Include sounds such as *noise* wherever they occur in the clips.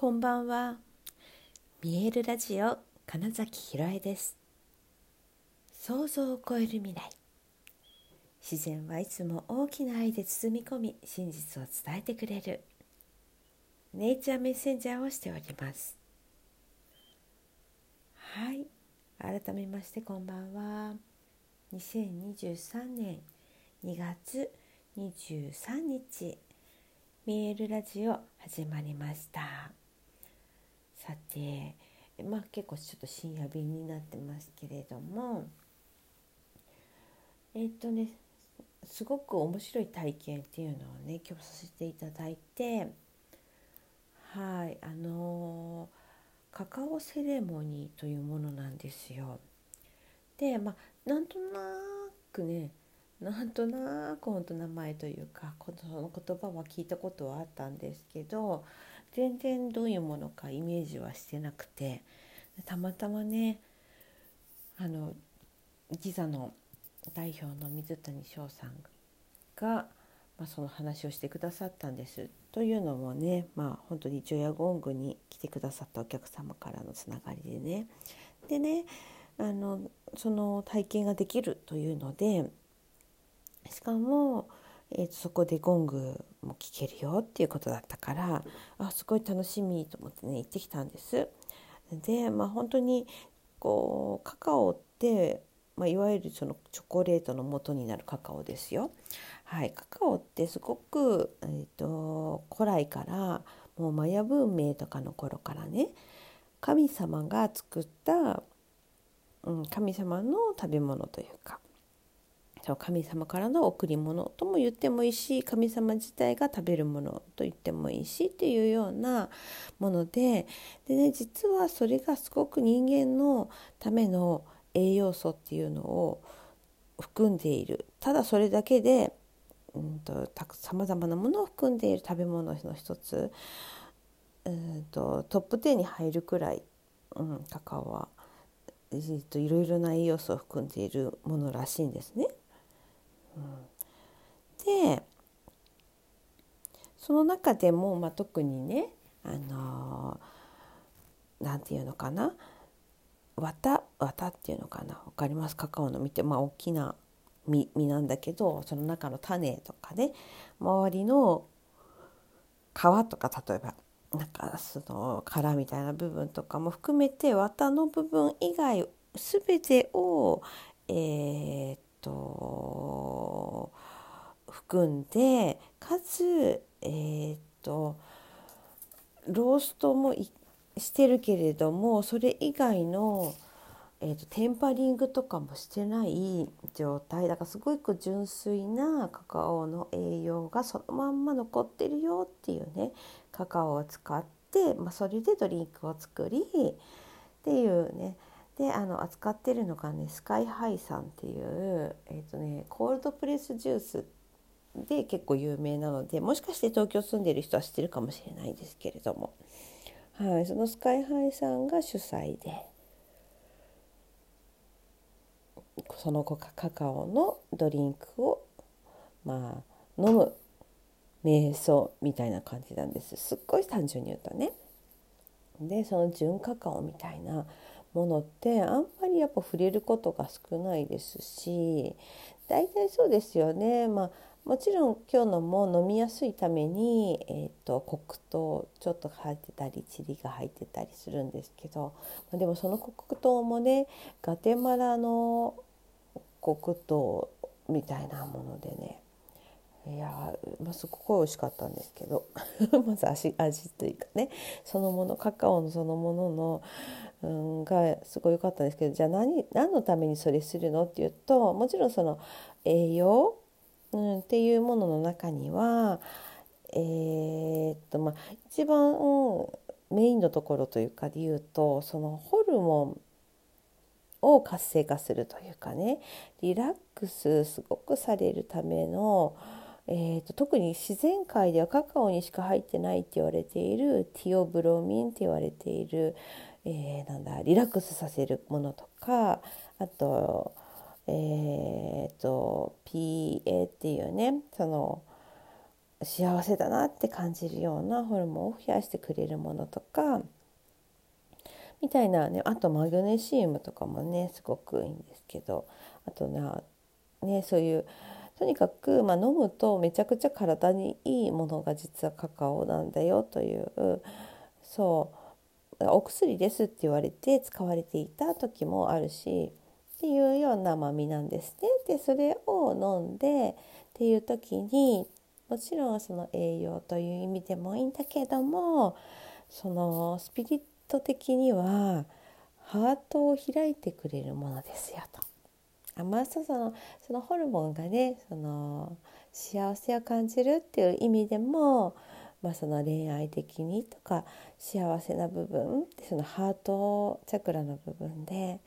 こんばんは。見えるラジオ金崎ひろえです。想像を超える未来。自然はいつも大きな愛で包み込み、真実を伝えてくれる。ネイチャーメッセンジャーをしております。はい。改めましてこんばんは。2023年2月23日。見えるラジオ始まりました。さてまあ結構ちょっと深夜便になってますけれどもえっとねすごく面白い体験っていうのをね今日させていただいてはいあのカカオセレモニーというものなんですよ。でまあなんとなくねなんとなく本当名前というかこの言葉は聞いたことはあったんですけど全然どういうものかイメージはしてなくてたまたまねあのギザの代表の水谷翔さんが、まあ、その話をしてくださったんです。というのもねまあ本当に除夜ゴングに来てくださったお客様からのつながりでねでねあのその体験ができるというのでしかもえーと、そこでゴングも聴けるよっていうことだったからあすごい楽しみと思ってね行ってきたんです。でまあ本当にこうカカオって、まあ、いわゆるそのチョコレートの元になるカカオですよ。はい、カカオってすごく、えーと古来からもうマヤ文明とかの頃からね神様が作った、うん、神様の食べ物というかその神様からの贈り物とも言ってもいいし神様自体が食べるものと言ってもいいしっていうようなものでで、ね、実はそれがすごく人間のための栄養素っていうのを含んでいる。ただそれだけでさまざまなものを含んでいる。食べ物の一つ。うんとトップ10に入るくらい、うん、カカオは、えー、といろいろな栄養素を含んでいるものらしいんですね。でその中でも、まあ、特にねあのなんていうのかな綿綿っていうのかな分かります？カカオの実ってまあ大きな実実なんだけどその中の種とかね周りの皮とか例えばなんかその殻みたいな部分とかも含めて綿の部分以外全てをえー、と含んでかつえー、っとローストもしてるけれどもそれ以外の、えーと、テンパリングとかもしてない状態。だからすごく純粋なカカオの栄養がそのまんま残ってるよっていうねカカオを使って、まあ、それでドリンクを作りっていうね。であの扱ってるのがねスカイハイさんっていう、えーとね、コールドプレスジュースってで結構有名なのでもしかして東京住んでる人は知ってるかもしれないですけれども、はい、そのスカイハイさんが主催でそのカカオのドリンクをまあ飲む瞑想みたいな感じなんですすっごい単純に言うとね。でその純カカオみたいなものってあんまりやっぱ触れることが少ないですし大体そうですよね。まあもちろん今日のも飲みやすいために、えーと、黒糖ちょっと入ってたりチリが入ってたりするんですけどでもその黒糖もねガテマラの黒糖みたいなものでねいやまあ、すごく美味しかったんですけど *laughs* まず味味というかねそのものカカオのそのものの、うん、がすごい良かったんですけどじゃあ何何のためにそれするのっていうともちろんその栄養、うん、っていうものの中にはえー、っとまあ一番、メインのところというかで言うとそのホルモンを活性化するというかねリラックスすごくされるためのえーと、特に自然界ではカカオにしか入ってないって言われているティオブロミンって言われている、えー、なんだリラックスさせるものとかあと,、えーと、PA っていうねその幸せだなって感じるようなホルモンを増やしてくれるものとかみたいなねあとマグネシウムとかもねすごくいいんですけどあとなねそういうとにかく、まあ、飲むとめちゃくちゃ体にいいものが実はカカオなんだよというそうお薬ですって言われて使われていた時もあるしっていうようなまあ実なんですね。でそれを飲んでっていう時にもちろんその栄養という意味でもいいんだけどもそのスピリット的にはハートを開いてくれるものですよと。あまあそのそのホルモンがねその幸せを感じるっていう意味でも、まあ、その恋愛的にとか幸せな部分そのハートチャクラの部分で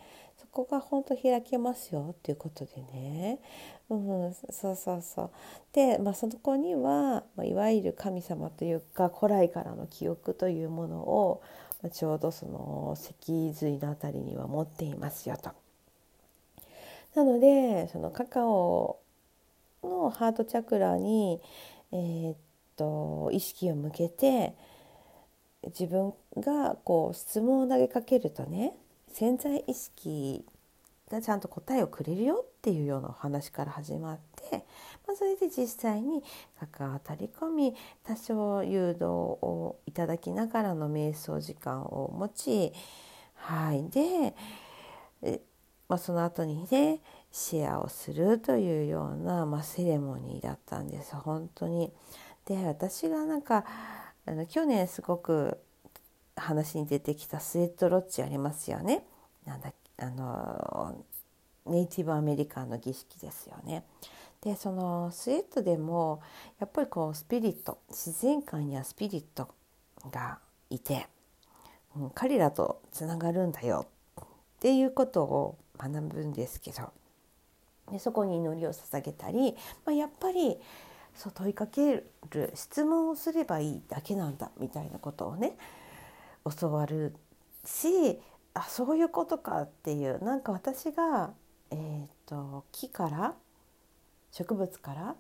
こが本当開けますよっていうことでね、うん、そうそうそうで、まあ、そこには、まあ、いわゆる神様というか古来からの記憶というものを、まあ、ちょうどその脊髄の辺りには持っていますよと。なのでそのカカオのハートチャクラに、えー、っと意識を向けて自分がこう質問を投げかけるとね潜在意識がちゃんと答えをくれるよっていうようなお話から始まって、まあ、それで実際に関わり込み多少誘導をいただきながらの瞑想時間を持ちはいでまあ、その後にねシェアをするというような、まあ、セレモニーだったんです本当に。で私がなんかあの去年すごく話に出てきたスウェットロッチありますよね。なんだあのネイティブアメリカンの儀式ですよね。でそのスウェットでもやっぱりこうスピリット自然界にはスピリットがいて、うん、彼らとつながるんだよっていうことを学ぶんですけどでそこに祈りを捧げたり、まあ、やっぱりそう問いかける質問をすればいいだけなんだみたいなことをね教わるしあそういうことかっていうなんか私が、えーと、木から植物から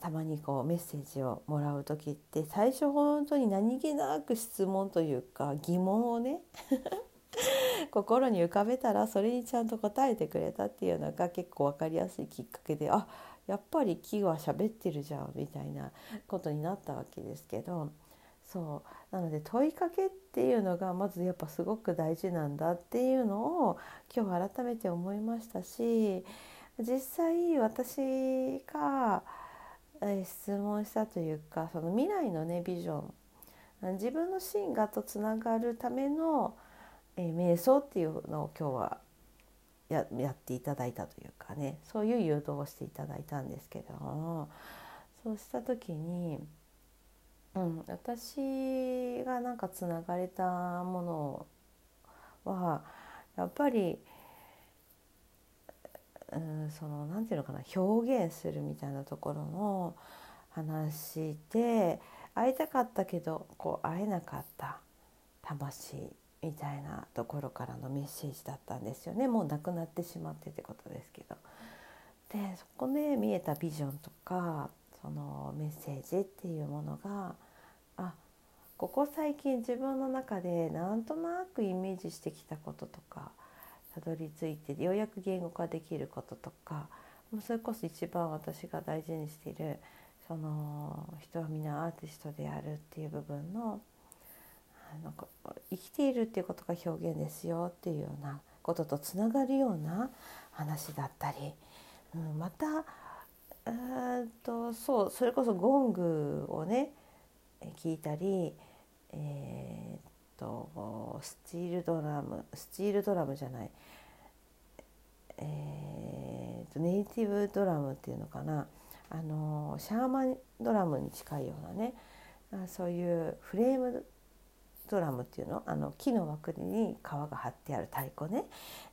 たまにこうメッセージをもらう時って最初本当に何気なく質問というか疑問をね *laughs* 心に浮かべたらそれにちゃんと答えてくれたっていうのが結構分かりやすいきっかけであやっぱり木は喋ってるじゃんみたいなことになったわけですけどそう。なので問いかけっていうのがまずやっぱすごく大事なんだっていうのを今日改めて思いましたし実際私が質問したというかその未来のねビジョン自分の真我とつながるための、え、瞑想っていうのを今日はややっていただいたというかねそういう誘導をしていただいたんですけどもそうした時にうん、私がなんかつながれたものはやっぱり、うん、そのなんていうのかな表現するみたいなところの話で会いたかったけどこう会えなかった魂みたいなところからのメッセージだったんですよねもう亡くなってしまってってことですけど。でそこで見えたビジョンとかそのメッセージっていうものがここ最近自分の中でなんとなくイメージしてきたこととかたどり着いてようやく言語化できることとかもうそれこそ一番私が大事にしているその人は皆アーティストであるっていう部分のなんか生きているっていうことが表現ですよっていうようなこととつながるような話だったり、うん、またえー、っとそうそれこそゴングをね聞いたりえー、っとスチールドラムスチールドラムじゃない。えー、っとネイティブドラムっていうのかな。あのシャーマンドラムに近いようなね。そういうフレームドラムっていうの？あの木の枠に皮が張ってある太鼓ね、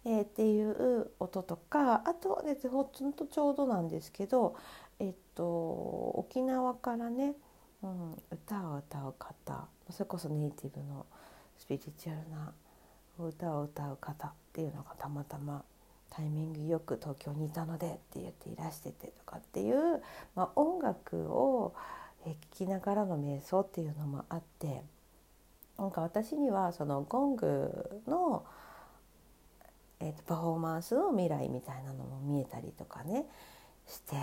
えー、っていう音とかあとねほんとちょうどなんですけど、えっと、沖縄からね、うん、歌を歌う方それこそネイティブのスピリチュアルな歌を歌う方っていうのがたまたまタイミングよく東京にいたのでって言っていらしててとかっていう、まあ、音楽をえ聞きながらの瞑想っていうのもあってなんか私にはそのゴングの、えー、とパフォーマンスの未来みたいなのも見えたりとかねして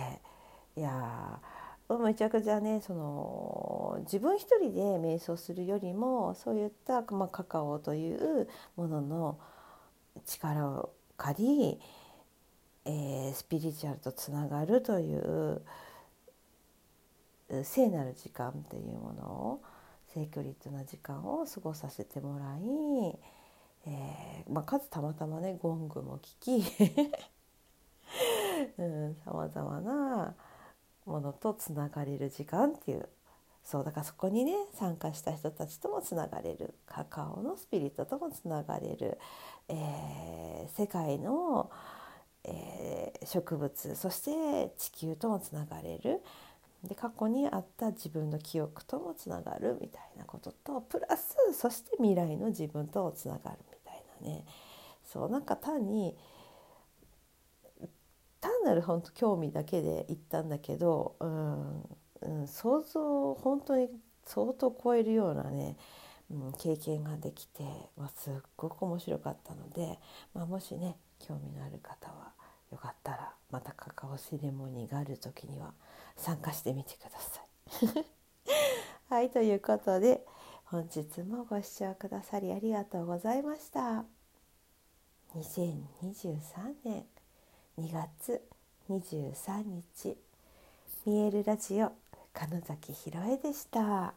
いやめちゃくちゃねその自分一人で瞑想するよりもそういった、まあ、カカオというものの力を借り、えー、スピリチュアルとつながるという聖なる時間っていうものをセイクリッドな時間を過ごさせてもらい、えーまあ、かつたまたまねゴングも聞きさまざまなものとつながれる時間っていうそうだからそこにね参加した人たちともつながれる。カカオのスピリットともつながれる、えー、世界の、えー、植物。そして地球ともつながれる。で過去にあった自分の記憶ともつながるみたいなこととプラスそして未来の自分ともつながるみたいなね。そうなんか単になる本当興味だけで行ったんだけど、うんうん、想像本当に相当超えるようなね、うん、経験ができて、まあ、すっごく面白かったので、まあ、もしね興味のある方はよかったらまたカカオセレモニーがある時には参加してみてください。*laughs* はいということで本日もご視聴くださりありがとうございました。2023年2月23日見えるラジオ金崎ひろえでした。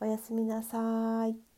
おやすみなさい。